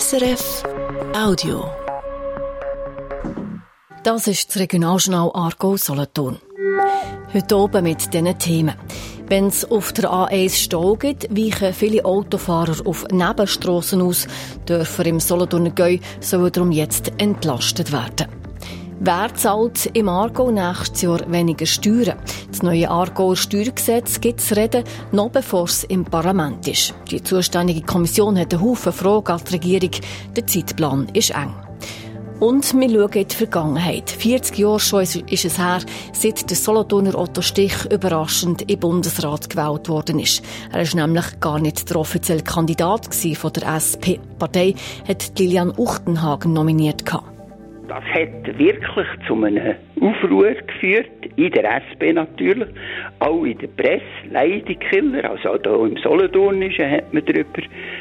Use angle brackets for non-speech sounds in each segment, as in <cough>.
SRF Audio. Das ist das Regionaljournal Argo Solothurn. Heute oben mit diesen Themen. Wenn es auf der A1 Stau gibt, weichen viele Autofahrer auf Nebenstrassen aus. Dörfer im Solothurner Gäu sollen darum jetzt entlastet werden. Wer zahlt im Argo nächstes Jahr weniger Steuern? Das neue Argauer Steuergesetz gibt es reden, noch bevor es im Parlament ist. Die zuständige Kommission hat einen Haufen Fragen an die Regierung. Der Zeitplan ist eng. Und wir schauen in die Vergangenheit. 40 Jahre schon ist es her, seit der Solothurner Otto Stich überraschend im Bundesrat gewählt worden ist. Er ist nämlich gar nicht der offizielle Kandidat von der SP. Die Partei hat Lilian Uchtenhagen nominiert. Gehabt. Das hat wirklich zu einem Aufruhr geführt, in der SP natürlich, auch in der Presse, Leidekiller, also auch im Solothurnischen hat man darüber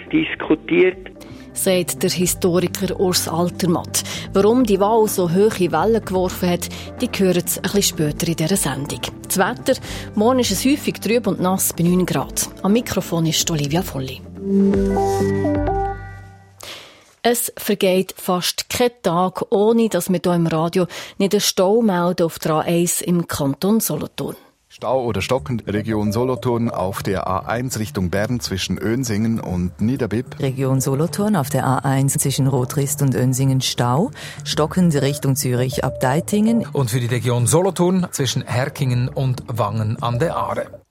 diskutiert. Sagt der Historiker Urs Altermatt. Warum die Wahl so hohe Wellen geworfen hat, die hören ein bisschen später in dieser Sendung. Das Wetter, morgen ist es häufig trüb und nass bei 9 Grad. Am Mikrofon ist Olivia Volli. Es vergeht fast kein Tag, ohne dass wir hier im Radio nicht einen Stau melden auf der A1 im Kanton Solothurn. Stau oder stockend Region Solothurn auf der A1 Richtung Bern zwischen Önsingen und Niederbipp. Region Solothurn auf der A1 zwischen Rotrist und Önsingen Stau. Stockend Richtung Zürich ab Deitingen. Und für die Region Solothurn zwischen Herkingen und Wangen an der Aare.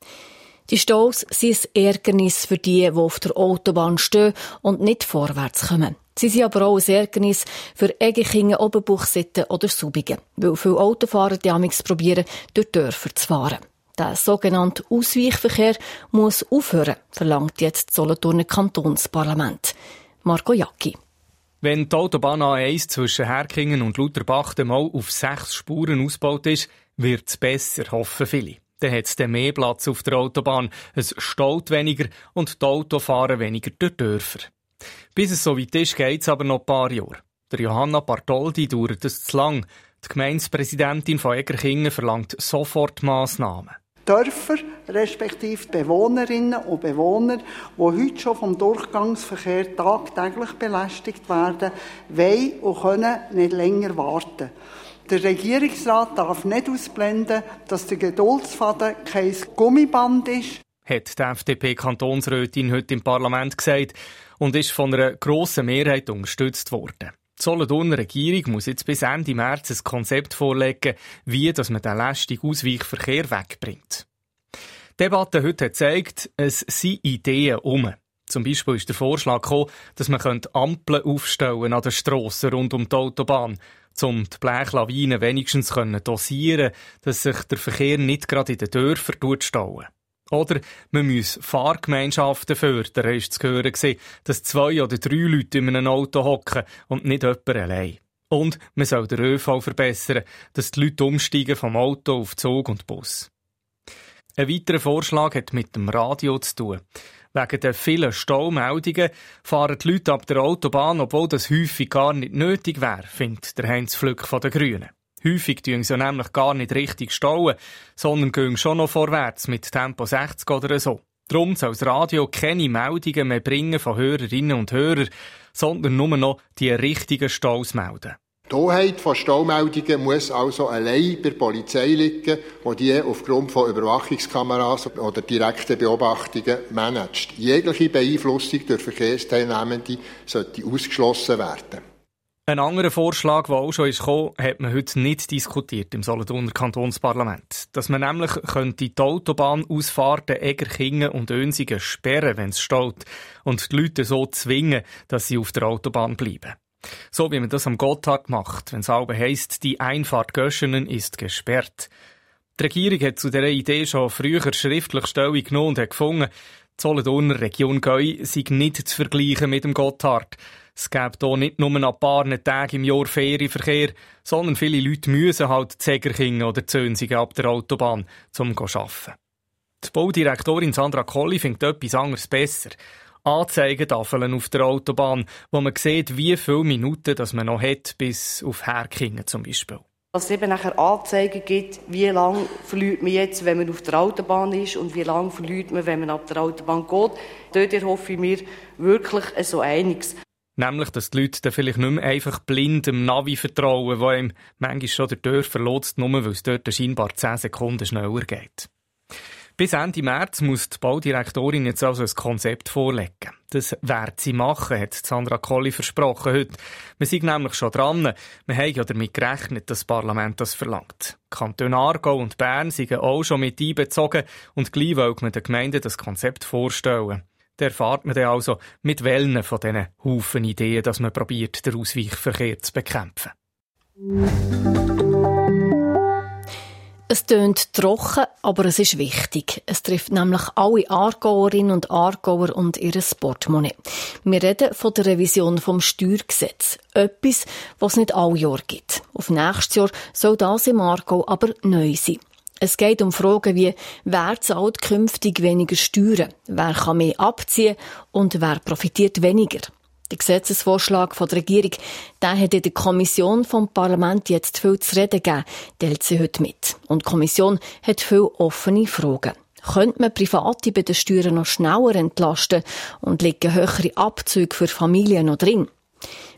Die Staus sind ein Ärgernis für die, die auf der Autobahn stehen und nicht vorwärts kommen. Sie sind aber auch ein Ärgernis für Egekingen, Oberbuchsitten oder Subigen, weil viele Autofahrer die Amix probieren, durch Dörfer zu fahren. Der sogenannte Ausweichverkehr muss aufhören, verlangt jetzt das Solothurner Kantonsparlament. Marco Jacki. Wenn die Autobahn A1 zwischen Herkingen und Lutherbach mal auf sechs Spuren ausgebaut ist, wird es besser, hoffen viele. Dann hat es mehr Platz auf der Autobahn, es staut weniger und die Autofahrer weniger durch Dörfer. Bis es so weit ist, geht es aber noch ein paar Jahre. Der Johanna Bartoldi dauert es zu lang. Die Gemeindepräsidentin von Egerkingen verlangt sofort Massnahmen. Dörfer, respektive Bewohnerinnen und Bewohner, die heute schon vom Durchgangsverkehr tagtäglich belästigt werden, wollen und können nicht länger warten. Der Regierungsrat darf nicht ausblenden, dass der Geduldsfaden kein Gummiband ist. Hat die FDP-Kantonsrätin heute im Parlament gesagt und ist von einer grossen Mehrheit unterstützt worden. Die Solothurner Regierung muss jetzt bis Ende März ein Konzept vorlegen, wie dass man den lästigen Ausweichverkehr wegbringt. Die Debatte heute hat gezeigt, es sind Ideen um. Zum Beispiel ist der Vorschlag gekommen, dass man Ampeln aufstellen an den Strassen rund um die Autobahn, um die Blechlawinen wenigstens dosieren dass sich der Verkehr nicht gerade in den Dörfern stauen. Oder man muss Fahrgemeinschaften fördern, ist zu hören dass zwei oder drei Leute in einem Auto hocken und nicht jemand allein. Und man soll den ÖV verbessern, dass die Leute umsteigen vom Auto auf Zug und Bus. Ein weiterer Vorschlag hat mit dem Radio zu tun. Wegen der vielen Staumeldungen fahren die Leute ab der Autobahn, obwohl das häufig gar nicht nötig wäre, findet der Heinz Flück von den Grünen. Häufig tun sie nämlich gar nicht richtig stauen, sondern gehen schon noch vorwärts mit Tempo 60 oder so. Darum soll das Radio keine Meldungen mehr bringen von Hörerinnen und Hörern, sondern nur noch die richtigen Staus melden. Die Hoheit von Staumeldungen muss also allein bei der Polizei liegen, die die aufgrund von Überwachungskameras oder direkten Beobachtungen managt. Jegliche Beeinflussung durch Verkehrsteilnehmende sollte ausgeschlossen werden. Ein anderer Vorschlag, der auch schon ist gekommen, hat man heute nicht diskutiert im Solothurner Kantonsparlament. Dass man nämlich könnte die Autobahnausfahrten Egerkingen und Önsingen sperren, wenn es steht, und die Leute so zwingen, dass sie auf der Autobahn bleiben. So wie man das am Gotthard macht, wenn es aber heisst, die Einfahrt Göschenen ist gesperrt. Die Regierung hat zu dieser Idee schon früher schriftlich Stellung genommen und hat gefunden, die Solothurner Region Gäu sei nicht zu vergleichen mit dem Gotthard. Es gibt hier nicht nur ein paar Tage im Jahr Ferienverkehr, sondern viele Leute müssen halt Zegerkingen oder Zönsigen ab der Autobahn, um zu arbeiten. Die Baudirektorin Sandra Colli findet etwas anderes besser. Anzeigetafeln auf der Autobahn, wo man sieht, wie viele Minuten das man noch hat, bis auf Herkingen zum Beispiel. Dass es eben nachher Anzeigen gibt, wie lange verliert man jetzt, wenn man auf der Autobahn ist und wie lange verliert man, wenn man ab der Autobahn geht. Dort erhoffe ich mir wirklich so einiges. Nämlich, dass die Leute dann vielleicht nicht mehr einfach blind dem Navi vertrauen, wo ihm manchmal schon der Tür verlotzt, nur weil es dort scheinbar 10 Sekunden schneller geht. Bis Ende März muss die Baudirektorin jetzt also ein Konzept vorlegen. Das wird sie machen, hat Sandra Colli versprochen heute. Wir sind nämlich schon dran. Wir haben ja damit gerechnet, dass das Parlament das verlangt. Kanton Aargau und Bern sind auch schon mit einbezogen und gleich wollen wir den Gemeinden das Konzept vorstellen. Da erfahrt man dann also, mit welchen von diesen Haufen Ideen, dass man probiert, den Ausweichverkehr zu bekämpfen. Es tönt trocken, aber es ist wichtig. Es trifft nämlich alle Aargauerinnen und Aargauer und ihre Portemonnaie. Wir reden von der Revision vom Steuergesetz. Etwas, was es nicht alle Jahr gibt. Auf nächstes Jahr soll das im Aargau aber neu sein. Es geht um Fragen wie, wer zahlt künftig weniger Steuern? Wer kann mehr abziehen? Und wer profitiert weniger? Der Gesetzesvorschlag von der Regierung, der hat in der Kommission vom Parlament jetzt viel zu reden gegeben, teilt sie heute mit. Und die Kommission hat viele offene Fragen. Könnte man Private bei den Steuern noch schneller entlasten und liegen höhere Abzüge für Familien noch drin?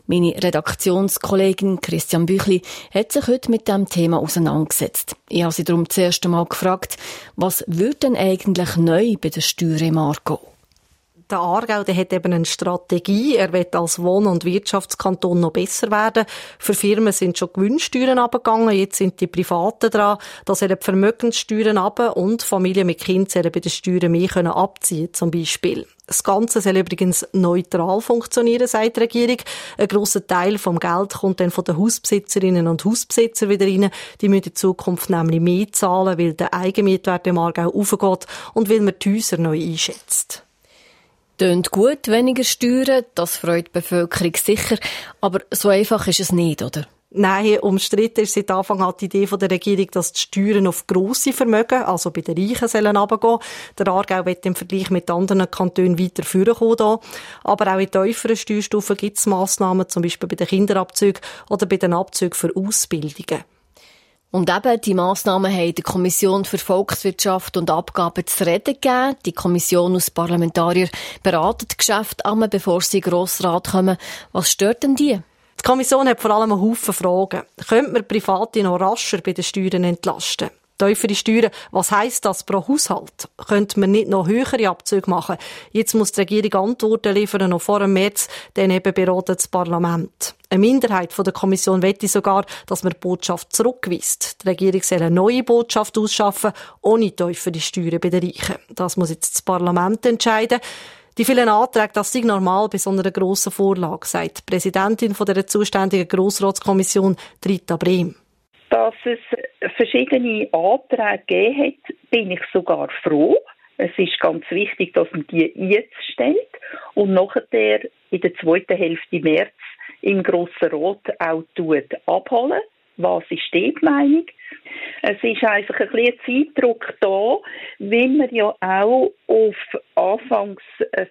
Meine Redaktionskollegin Christian Büchli hat sich heute mit dem Thema auseinandergesetzt. Ich habe sie darum zuerst einmal gefragt, was wird denn eigentlich neu bei den Steuern im Aargau? Der Aargau der hat eben eine Strategie. Er wird als Wohn- und Wirtschaftskanton noch besser werden. Für Firmen sind schon Gewinnsteuern abgegangen. Jetzt sind die Privaten dran. Da sollen die Vermögenssteuern ab und Familien mit Kindern sollen bei den Steuern mehr können abziehen, zum Beispiel. Das Ganze soll übrigens neutral funktionieren, sagt die Regierung. Ein grosser Teil vom Geld kommt dann von den Hausbesitzerinnen und Hausbesitzern wieder rein. Die müssen in Zukunft nämlich mehr zahlen, weil der Eigenmietwert im Aargau aufgeht und weil man die Häuser neu einschätzt. Tönt gut, weniger Steuern, das freut die Bevölkerung sicher, aber so einfach ist es nicht, oder? Nein, umstritten ist seit Anfang an die Idee der Regierung, dass die Steuern auf grosse Vermögen, also bei den Reichen, sollen runtergehen. Der Aargau wird im Vergleich mit anderen Kantonen weiter vorkommen. Aber auch in tieferen Steuerstufen gibt es Massnahmen, zum Beispiel bei den Kinderabzügen oder bei den Abzügen für Ausbildungen. Und eben, die Massnahmen haben der Kommission für Volkswirtschaft und Abgaben zu reden gegeben. Die Kommission aus Parlamentarier beraten das Geschäft an, bevor sie in den Grossrat kommen. Was stört denn die? Die Kommission hat vor allem einen Haufen Fragen. Könnte man Private noch rascher bei den Steuern entlasten? Tiefere Steuern, was heisst das pro Haushalt? Könnte man nicht noch höhere Abzüge machen? Jetzt muss die Regierung Antworten liefern, noch vor dem März, dann eben beraten das Parlament. Eine Minderheit der Kommission wette sogar, dass man die Botschaft zurückweist. Die Regierung soll eine neue Botschaft ausschaffen, ohne tiefere Steuern bei den Reichen. Das muss jetzt das Parlament entscheiden. Die vielen Anträge, das sind normal bei so einer grossen Vorlage, sagt die Präsidentin der zuständigen Grossratskommission, Rita Brehm. Dass es verschiedene Anträge gegeben hat, bin ich sogar froh. Es ist ganz wichtig, dass man die jetzt stellt und nachher in der zweiten Hälfte März im Grossen Rot auch abholen. Was ist die Meinung? Es ist einfach ein bisschen Zeitdruck da, weil man ja auch auf Anfangs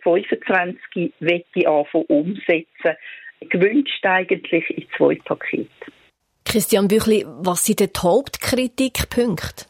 25 äh, wette anfangen umsetzen. Gewünscht eigentlich in zwei Pakete. Christian Büchli, was sind die Hauptkritikpunkte?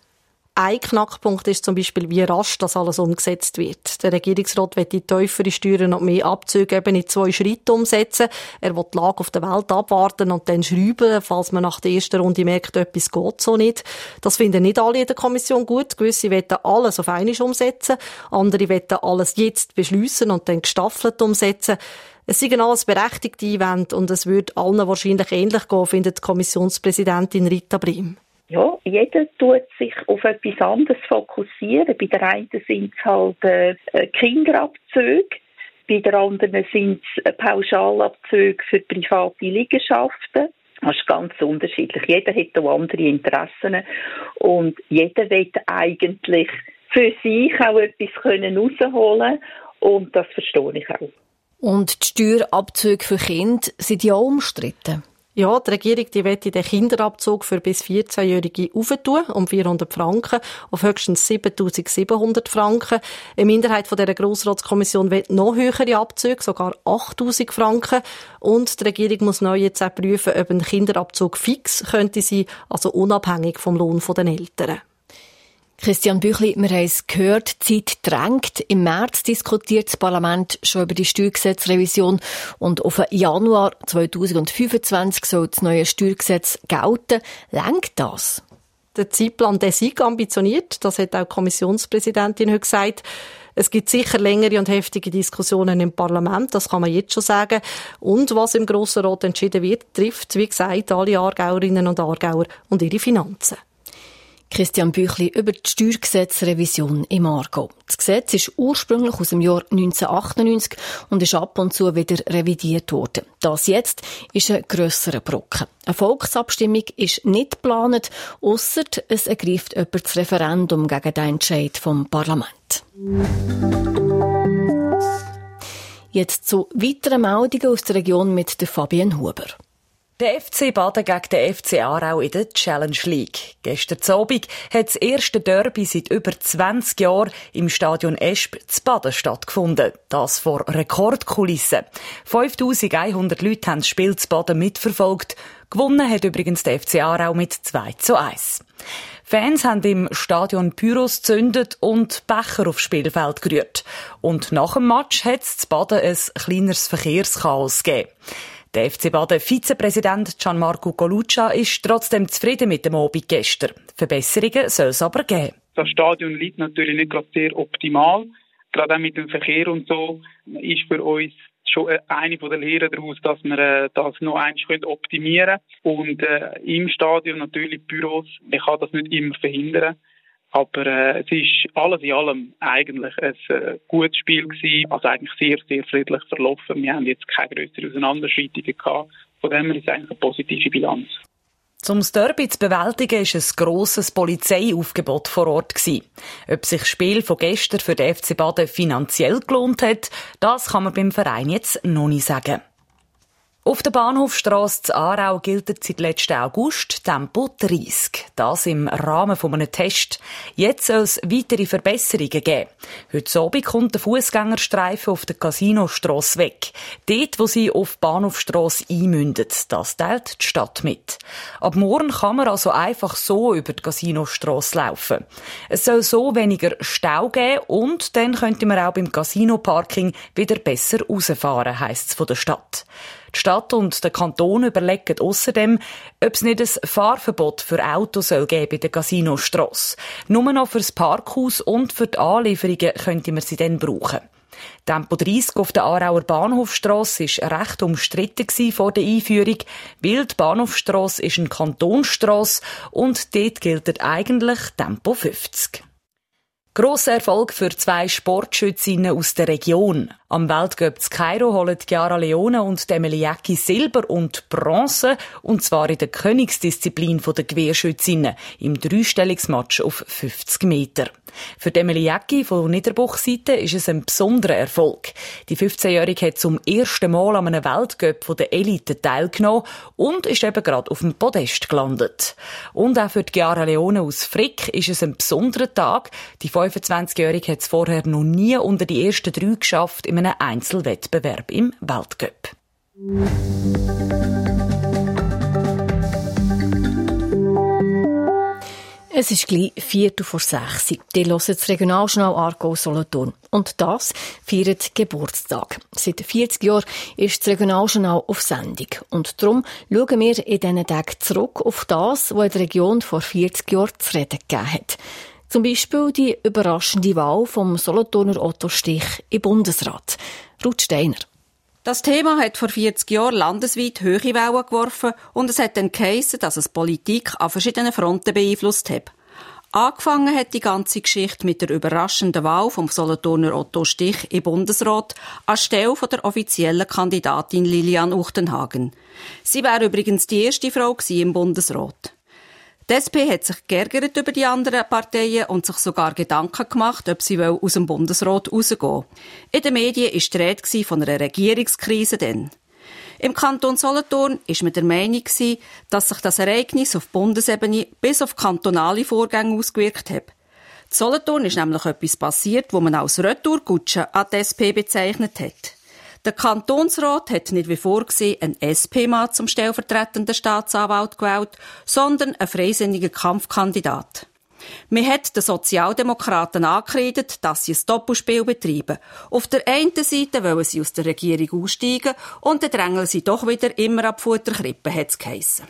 Ein Knackpunkt ist zum Beispiel, wie rasch das alles umgesetzt wird. Der Regierungsrat will die tiefere Steuern und mehr Abzüge eben in zwei Schritten umsetzen. Er will die Lage auf der Welt abwarten und dann schreiben, falls man nach der ersten Runde merkt, etwas geht so nicht. Das finden nicht alle in der Kommission gut. Gewisse wollen alles auf einmal umsetzen. Andere wollen alles jetzt beschließen und dann gestaffelt umsetzen. Es sind alles berechtigte Einwände und es wird allen wahrscheinlich ähnlich gehen, findet die Kommissionspräsidentin Rita Brim ja, jeder tut sich auf etwas anderes fokussieren. Bei der einen sind es halt äh, Kinderabzüge, bei der anderen sind es Pauschalabzüge für private Liegenschaften. Das ist ganz unterschiedlich. Jeder hat auch andere Interessen und jeder will eigentlich für sich auch etwas können rausholen und das verstehe ich auch. Und die Steuerabzüge für Kinder sind ja umstritten. Ja, die Regierung die will den Kinderabzug für bis 14-Jährige aufentun, um 400 Franken, auf höchstens 7700 Franken. Eine Minderheit von dieser Grossratskommission will noch höhere Abzüge, sogar 8000 Franken. Und die Regierung muss neu jetzt auch prüfen, ob ein Kinderabzug fix könnte sein, also unabhängig vom Lohn der Eltern. Christian Büchli, wir haben es gehört, die Zeit drängt. Im März diskutiert das Parlament schon über die Steuergesetzrevision und auf Januar 2025 soll das neue Steuergesetz gelten. Lenkt das? Der Zeitplan der ist ambitioniert, das hat auch die Kommissionspräsidentin heute gesagt. Es gibt sicher längere und heftige Diskussionen im Parlament, das kann man jetzt schon sagen. Und was im Grossen Rat entschieden wird, trifft, wie gesagt, alle Aargauerinnen und Aargauer und ihre Finanzen. Christian Büchli über die Steuergesetzrevision im Aargau. Das Gesetz ist ursprünglich aus dem Jahr 1998 und ist ab und zu wieder revidiert worden. Das jetzt ist ein grösserer Brocken. Eine Volksabstimmung ist nicht geplant, ausser es ergreift jemand das Referendum gegen den Entscheid vom Parlament. Jetzt zu weiteren Meldungen aus der Region mit Fabienne Huber. Der FC Baden gegen den FC Aarau in der Challenge League. Gestern Abend hat das erste Derby seit über 20 Jahren im Stadion Esp zu Baden stattgefunden. Das vor Rekordkulissen. 5100 Leute haben das Spiel zu Baden mitverfolgt. Gewonnen hat übrigens der FC Aarau mit 2 zu 1. Fans haben im Stadion Pyros gezündet und Becher aufs Spielfeld gerührt. Und nach dem Match hat es zu Baden ein kleineres Verkehrschaos gegeben. Der FC Baden Vizepräsident Gianmarco Coluccia ist trotzdem zufrieden mit dem Abend gestern. Verbesserungen soll es aber geben. Das Stadion liegt natürlich nicht gerade sehr optimal. Gerade auch mit dem Verkehr und so ist für uns schon eine von der Lehren daraus, dass wir äh, das noch eins optimieren können. Und äh, im Stadion natürlich Büros, man kann das nicht immer verhindern. Aber äh, es ist alles in allem eigentlich ein äh, gutes Spiel gewesen, also eigentlich sehr, sehr friedlich verlaufen. Wir haben jetzt keine größeren Auseinanderschreitungen gehabt. Von dem her ist es eigentlich eine positive Bilanz. Zum Derby zu bewältigen, ist ein grosses Polizeiaufgebot vor Ort gewesen. Ob sich das Spiel von gestern für den FC Baden finanziell gelohnt hat, das kann man beim Verein jetzt noch nicht sagen. Auf der Bahnhofstrasse zu Aarau gilt seit letzten August Tempo 30. Das im Rahmen von einem Test. Jetzt soll es weitere Verbesserungen geben. Heute Abend kommt der Fußgängerstreifen auf der Casinostrasse weg. Dort, wo sie auf die Bahnhofstrasse einmündet. Das teilt die Stadt mit. Ab morgen kann man also einfach so über die Casinostrasse laufen. Es soll so weniger Stau geben und dann könnte man auch beim Casino-Parking wieder besser rausfahren, heisst es von der Stadt. Die Stadt und der Kanton überlegen außerdem, ob es nicht ein Fahrverbot für Autos soll geben bei der Casinostrasse. Nur noch fürs Parkhaus und für die Anlieferungen könnte man sie dann brauchen. Tempo 30 auf der Aarauer Bahnhofstrasse war recht umstritten vor der Einführung, weil die Bahnhofstrasse ist eine Kantonstrasse und dort gilt eigentlich Tempo 50. Grosser Erfolg für zwei Sportschützinnen aus der Region. Am Weltcup zu Kairo holen Chiara Leone und Demeliaki Silber und Bronze, und zwar in der Königsdisziplin der Gewehrschützinnen im Dreistellungsmatch auf 50 Meter. Für Demeliaki von Niederbuchseite ist es ein besonderer Erfolg. Die 15-Jährige hat zum ersten Mal an einem Weltcup der Elite teilgenommen und ist eben gerade auf dem Podest gelandet. Und auch für Chiara Leone aus Frick ist es ein besonderer Tag. Die 25-Jährige hat es vorher noch nie unter die ersten drei geschafft in einem Einzelwettbewerb im Weltcup. Es ist gleich Viertel vor sechs. Die hören das Regionaljournal Argo Solothurn. Und das feiert Geburtstag. Seit 40 Jahren ist das Regionaljournal auf Sendung. Und darum schauen wir in diesen Tagen zurück auf das, was in der Region vor 40 Jahren zu reden gegeben hat. Zum Beispiel die überraschende Wahl vom Solothurner Otto Stich im Bundesrat. Ruth Steiner. Das Thema hat vor 40 Jahren landesweit hohe Wellen geworfen und es hat dann geheissen, dass es Politik an verschiedenen Fronten beeinflusst hat. Angefangen hat die ganze Geschichte mit der überraschenden Wahl vom Solothurner Otto Stich im Bundesrat anstelle der offiziellen Kandidatin Lilian Uchtenhagen. Sie wäre übrigens die erste Frau im Bundesrat. Die SP hat sich geärgert über die anderen Parteien und sich sogar Gedanken gemacht, ob sie aus dem Bundesrat rausgehen In den Medien war die Rede von einer Regierungskrise denn. Im Kanton Solothurn ist man der Meinung, dass sich das Ereignis auf Bundesebene bis auf kantonale Vorgänge ausgewirkt hat. In Solothurn ist nämlich etwas passiert, wo man als Retourkutsche an die SP bezeichnet hat. Der Kantonsrat hat nicht wie vorgesehen einen SP-Mann zum stellvertretenden Staatsanwalt gewählt, sondern einen freisinnigen Kampfkandidat. Man hat den Sozialdemokraten angekreidet, dass sie ein Doppelspiel betreiben. Auf der einen Seite wollen sie aus der Regierung aussteigen und dann drängeln sie doch wieder immer ab Futterkrippe, hat es geheissen.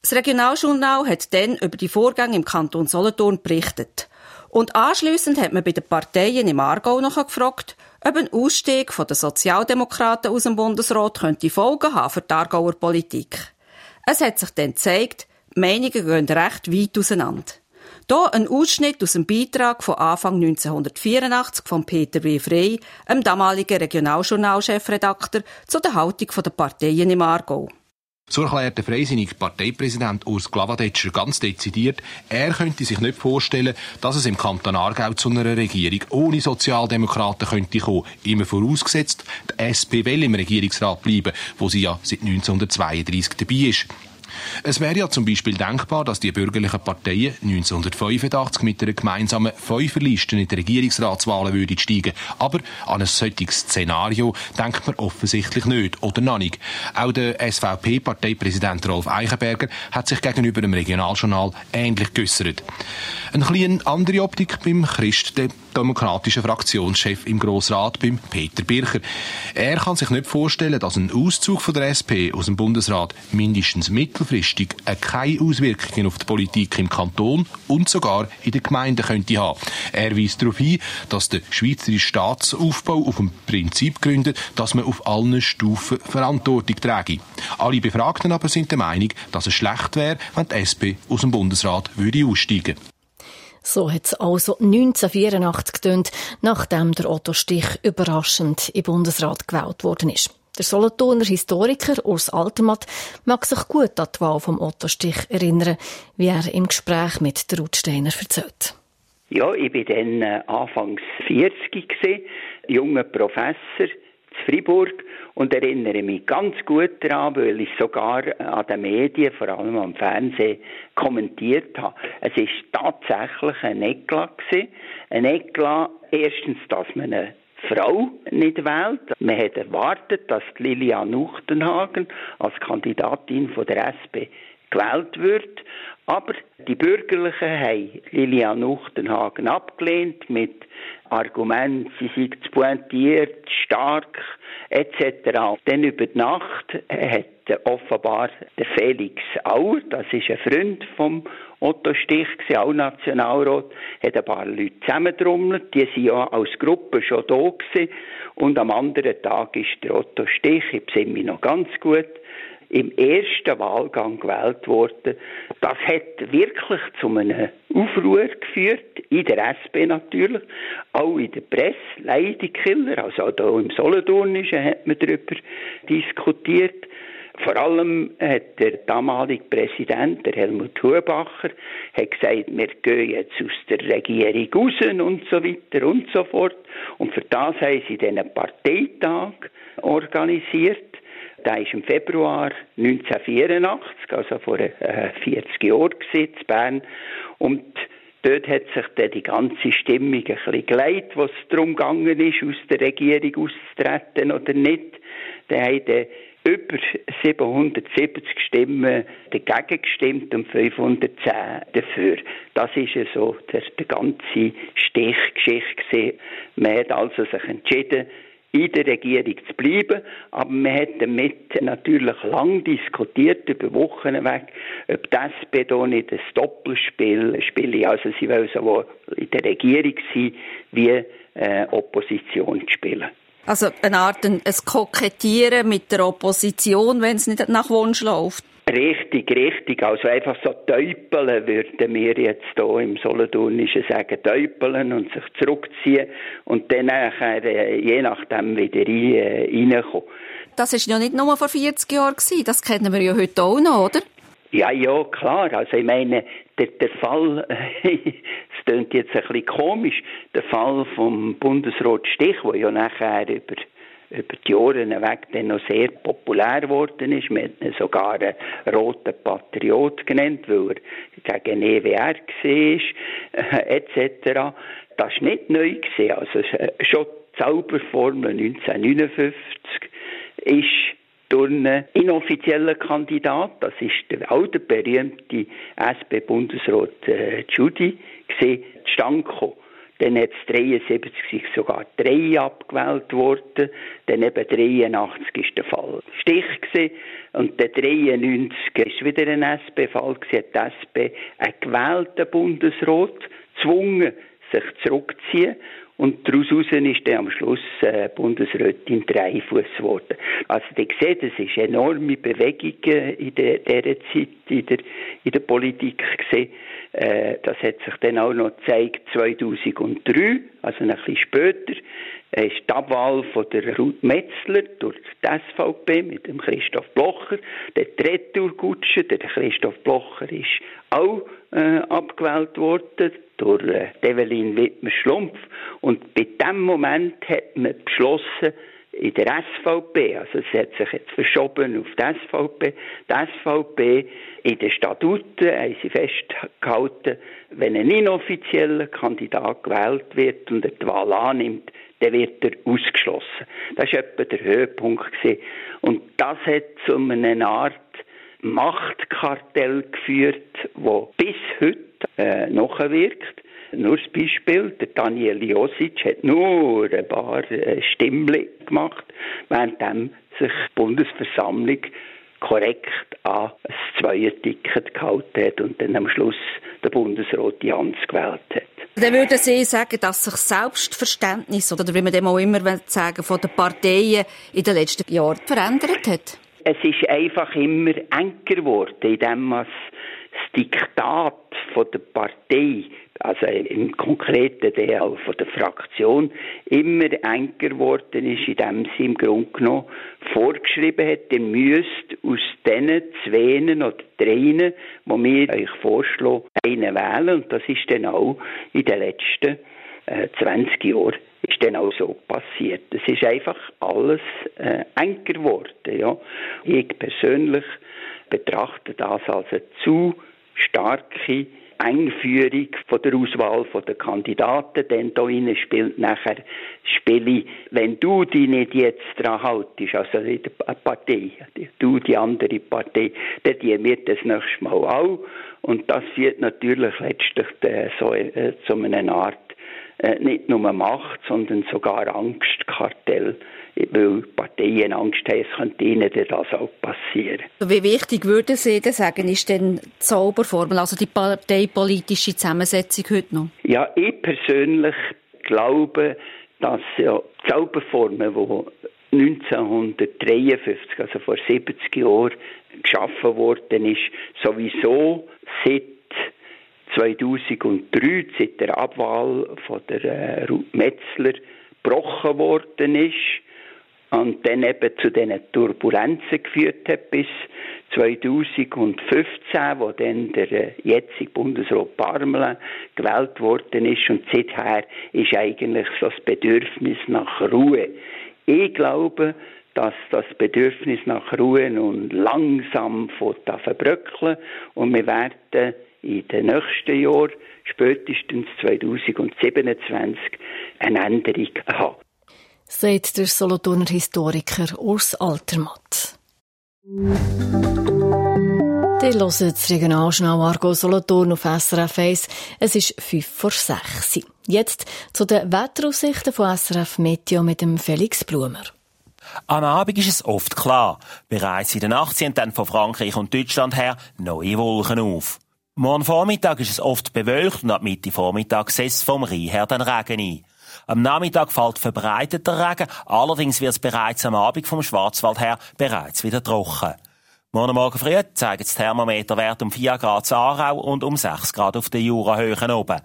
Das Regionaljournal hat dann über die Vorgänge im Kanton Solothurn berichtet. Und anschliessend hat man bei den Parteien im Aargau noch gefragt, ob ein Ausstieg von den Sozialdemokraten aus dem Bundesrat könnte Folgen haben für die Aargauer Politik. Es hat sich dann gezeigt, Meinungen gehen recht weit auseinander. Hier ein Ausschnitt aus dem Beitrag von Anfang 1984 von Peter W. Frey, dem damaligen Regionaljournalchefredakteur, zu der Haltung der Parteien im Aargau. So erklärt der freisinnige Parteipräsident Urs Glavadetscher ganz dezidiert, er könnte sich nicht vorstellen, dass es im Kanton Aargau zu einer Regierung ohne Sozialdemokraten könnte kommen. Immer vorausgesetzt, die SP will im Regierungsrat bleiben, wo sie ja seit 1932 dabei ist. Es wäre ja zum Beispiel denkbar, dass die bürgerlichen Parteien 1985 mit einer gemeinsamen Fünferliste in die Regierungsratswahlen würden steigen. Aber an ein solches Szenario denkt man offensichtlich nicht oder noch nicht. Auch der SVP-Parteipräsident Rolf Eichenberger hat sich gegenüber dem Regionaljournal ähnlich geäussert. Eine kleine andere Optik beim Christ, der demokratischen Fraktionschef im Grossrat, beim Peter Bircher. Er kann sich nicht vorstellen, dass ein Auszug von der SP aus dem Bundesrat mindestens mittelfristig keine Auswirkungen auf die Politik im Kanton und sogar in den Gemeinden könnte haben. Er weist darauf hin, dass der schweizerische Staatsaufbau auf dem Prinzip gründet, dass man auf allen Stufen Verantwortung träge. Alle Befragten aber sind der Meinung, dass es schlecht wäre, wenn die SP aus dem Bundesrat würde aussteigen so hat es also 1984 getönt, nachdem der Otto Stich überraschend im Bundesrat gewählt worden ist. Der Solothurner Historiker Urs Altermatt mag sich gut an die Wahl vom Otto Stich erinnern, wie er im Gespräch mit der Ruth Steiner erzählt. Ja, ich war dann äh, anfangs 40 gewesen, junger Professor Fribourg und erinnere mich ganz gut daran, weil ich sogar an den Medien, vor allem am Fernsehen, kommentiert habe. Es ist tatsächlich ein Eklat. Ein Eklat, erstens, dass man eine Frau nicht wählt. Man hat erwartet, dass Lilian Uchtenhagen als Kandidatin von der SP gewählt wird. Aber die Bürgerlichen haben Lilian Uchtenhagen abgelehnt mit Argument, sie sei zu pointiert, stark etc. Dann über die Nacht hat offenbar der Felix Auer, das ist ein Freund vom Otto Stich, auch Nationalrat, hat ein paar Leute zusammentrommelt, die sind ja als Gruppe schon da gewesen. Und am anderen Tag ist der Otto Stich, ich besinne mich noch ganz gut, im ersten Wahlgang gewählt worden. Das hat wirklich zu einem Aufruhr geführt, in der SP natürlich, auch in der Presse, Leidekiller, also auch hier im Solothurnischen hat man darüber diskutiert. Vor allem hat der damalige Präsident, der Helmut Hubacher, hat gesagt, wir gehen jetzt aus der Regierung raus und so weiter und so fort. Und für das haben sie einen Parteitag organisiert der war im Februar 1984, also vor äh, 40 Jahren in Bern. Und dort hat sich dann die ganze Stimmung ein bisschen geleitet, was darum gegangen ist, aus der Regierung auszutreten oder nicht. Da haben über 770 Stimmen dagegen gestimmt und 510 dafür. Das ist ja so der, der ganze Stichgeschichte. Man hat also sich entschieden, in der Regierung zu bleiben. Aber man hat damit natürlich lang diskutiert, über Wochen weg, ob SP da nicht ein Doppelspiel spiele. Also sie wollen sowohl in der Regierung sein, wie äh, Opposition spielen. Also eine Art ein Kokettieren mit der Opposition, wenn es nicht nach Wunsch läuft. Richtig, richtig. Also einfach so täupeln würden wir jetzt hier im Solothurnischen sagen, täupeln und sich zurückziehen und dann nachher, äh, je nachdem wieder rein, äh, reinkommen. Das war ja nicht nur vor 40 Jahren, das kennen wir ja heute auch noch, oder? Ja, ja, klar. Also ich meine, der, der Fall, <laughs> es klingt jetzt ein bisschen komisch, der Fall vom Bundesrat Stich, der ja nachher über über die Jahre hinweg dann noch sehr populär geworden ist. Man hat ihn sogar einen roten Patriot genannt, weil er gegen EWR war, etc. Das war nicht neu. Gewesen. Also schon die Zauberformel 1959 ist durch einen inoffiziellen Kandidat, das ist der alte berühmte SP-Bundesrat äh, Judy, zustande gekommen. Dann hat es 73 sogar drei abgewählt worden. Dann eben 83 ist der Fall Stich gewesen. Und der 93 ist wieder ein SP-Fall gewesen. Hat die SP einen gewählten Bundesrat gezwungen, sich zurückzuziehen. Und daraus ist dann am Schluss äh, Bundesrätin Dreifuss geworden. Also, ihr seht, es ist enorme Bewegungen in der, dieser Zeit in der, in der Politik gesehen. Äh, das hat sich dann auch noch gezeigt 2003, also ein bisschen später, äh, ist die Abwahl von der Ruth Metzler durch die SVP mit dem Christoph Blocher. Der Retourgutsche, der Christoph Blocher, ist auch äh, abgewählt worden durch äh, Evelyn Wittmer-Schlumpf. Und bei dem Moment hat man beschlossen, in der SVP, also es hat sich jetzt verschoben auf die SVP, die SVP in den Statuten haben sie festgehalten, wenn ein inoffizieller Kandidat gewählt wird und er die Wahl annimmt, dann wird er ausgeschlossen. Das war etwa der Höhepunkt. Gewesen. Und das hat zu einer Art Machtkartell geführt, wo bis heute äh, nachwirkt. Nur das Beispiel, der Daniel Josic hat nur ein paar äh, Stimmli gemacht, während sich die Bundesversammlung korrekt an ein Zweier-Ticket gehalten hat und dann am Schluss der Bundesrat Jans gewählt hat. Dann würden Sie sagen, dass sich Selbstverständnis, oder wie man dem auch immer sagen von den Parteien in den letzten Jahren verändert hat? Es ist einfach immer enger geworden, indem man das Diktat von der Partei also im konkreten Teil von der Fraktion, immer enger geworden ist, indem sie im Grunde genommen vorgeschrieben hat, ihr müsst aus diesen zwei oder dreien, die wir euch vorschlagen, einen wählen. Und das ist dann auch in den letzten äh, 20 Jahren ist dann auch so passiert. Es ist einfach alles äh, enger geworden. Ja. Ich persönlich betrachte das als eine zu starke Einführung von der Auswahl der Kandidaten, denn da rein spielt nachher Spiele, wenn du dich nicht jetzt dran haltest, also in der Partei, du die andere Partei, dann die wird das nächste Mal auch. Und das führt natürlich letztlich äh, so äh, zu einer Art äh, nicht nur Macht, sondern sogar Angstkartell weil Parteien Angst haben, es könnte ihnen das auch passieren. Wie wichtig würden Sie denn sagen, ist denn die Zauberformel, also die parteipolitische Zusammensetzung heute noch? Ja, ich persönlich glaube, dass ja die Zauberformel, die 1953, also vor 70 Jahren, geschaffen worden ist, sowieso seit 2003, seit der Abwahl von der äh, Ruth Metzler, gebrochen worden ist und dann eben zu diesen Turbulenzen geführt hat bis 2015, wo dann der äh, jetzige Bundesrat Parmelin gewählt worden ist. Und seither ist eigentlich so das Bedürfnis nach Ruhe. Ich glaube, dass das Bedürfnis nach Ruhe nun langsam verbröckeln. Und wir werden in den nächsten Jahren, spätestens 2027, eine Änderung haben sagt der Solothurner Historiker Urs Altermatt. Die hören das Regionaljournal Argo Solothurn auf SRF 1. Es ist 5 vor 6. Jetzt zu den Wetteraussichten von SRF Meteo mit dem Felix Blumer. Am Abend ist es oft klar. Bereits in Nacht sind dann von Frankreich und Deutschland her neue Wolken auf. Morgen Vormittag ist es oft bewölkt und ab Mitte Vormittag setzt vom Rhein her den Regen ein. Am Nachmittag fällt verbreiteter Regen, allerdings wird es bereits am Abend vom Schwarzwald her bereits wieder trocken. Morgen Morgen früh zeigen das Thermometerwert um 4 Grad in Aarau und um 6 Grad auf den Jurahöhen oben.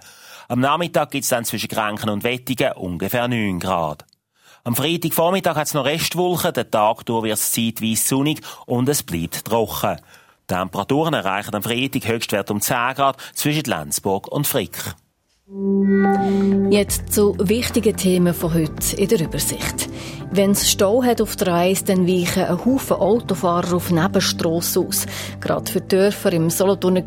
Am Nachmittag gibt es dann zwischen Grenken und Wettigen ungefähr 9 Grad. Am Freitagvormittag hat es noch Restwolken, den Tag durch wird es zeitweise sonnig und es bleibt trocken. Die Temperaturen erreichen am Freitag Höchstwert um 10 Grad zwischen Lenzburg und Frick. Jetzt zu wichtigen Themen von heute in der Übersicht. Wenn es Stau hat auf der Reise, dann weichen ein Haufen Autofahrer auf Nebenstrassen aus. Gerade für Dörfer im Solothurner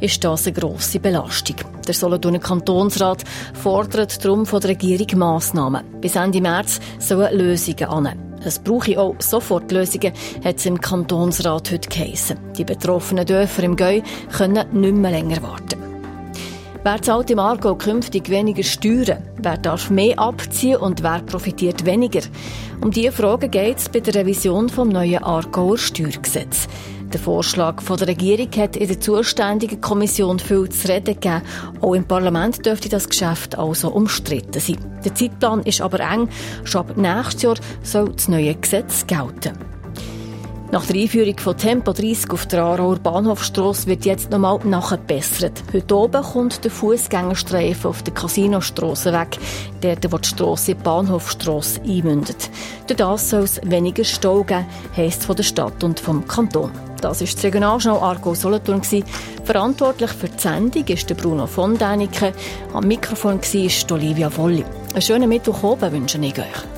ist das eine grosse Belastung. Der Solothurner Kantonsrat fordert darum von der Regierung Massnahmen. Bis Ende März sollen Lösungen an. Es brauche auch sofort Lösungen, hat es im Kantonsrat heute geheissen. Die betroffenen Dörfer im Gäu können nicht mehr länger warten. Wer zahlt im Aargau künftig weniger Steuern? Wer darf mehr abziehen und wer profitiert weniger? Um diese Fragen geht es bei der Revision vom neuen Aargauer Steuergesetz. Der Vorschlag von der Regierung hat in der zuständigen Kommission viel zu reden gegeben. Auch im Parlament dürfte das Geschäft also umstritten sein. Der Zeitplan ist aber eng. Schon ab nächstes Jahr soll das neue Gesetz gelten. Nach der Einführung von Tempo 30 auf der Aarauer Bahnhofstrasse wird jetzt nochmal nachgebessert. Heute oben kommt der Fußgängerstreifen auf der Casinostrasse weg, dort wo die Strasse in die Bahnhofstrasse einmündet. Durch das soll es weniger Stau geben, heisst von der Stadt und vom Kanton. Das ist das Regionaljournal Argo Solothurn. Verantwortlich für die Sendung ist Bruno von Däniken. Am Mikrofon war Olivia Volli. Einen schönen Mittwoch oben wünsche ich euch.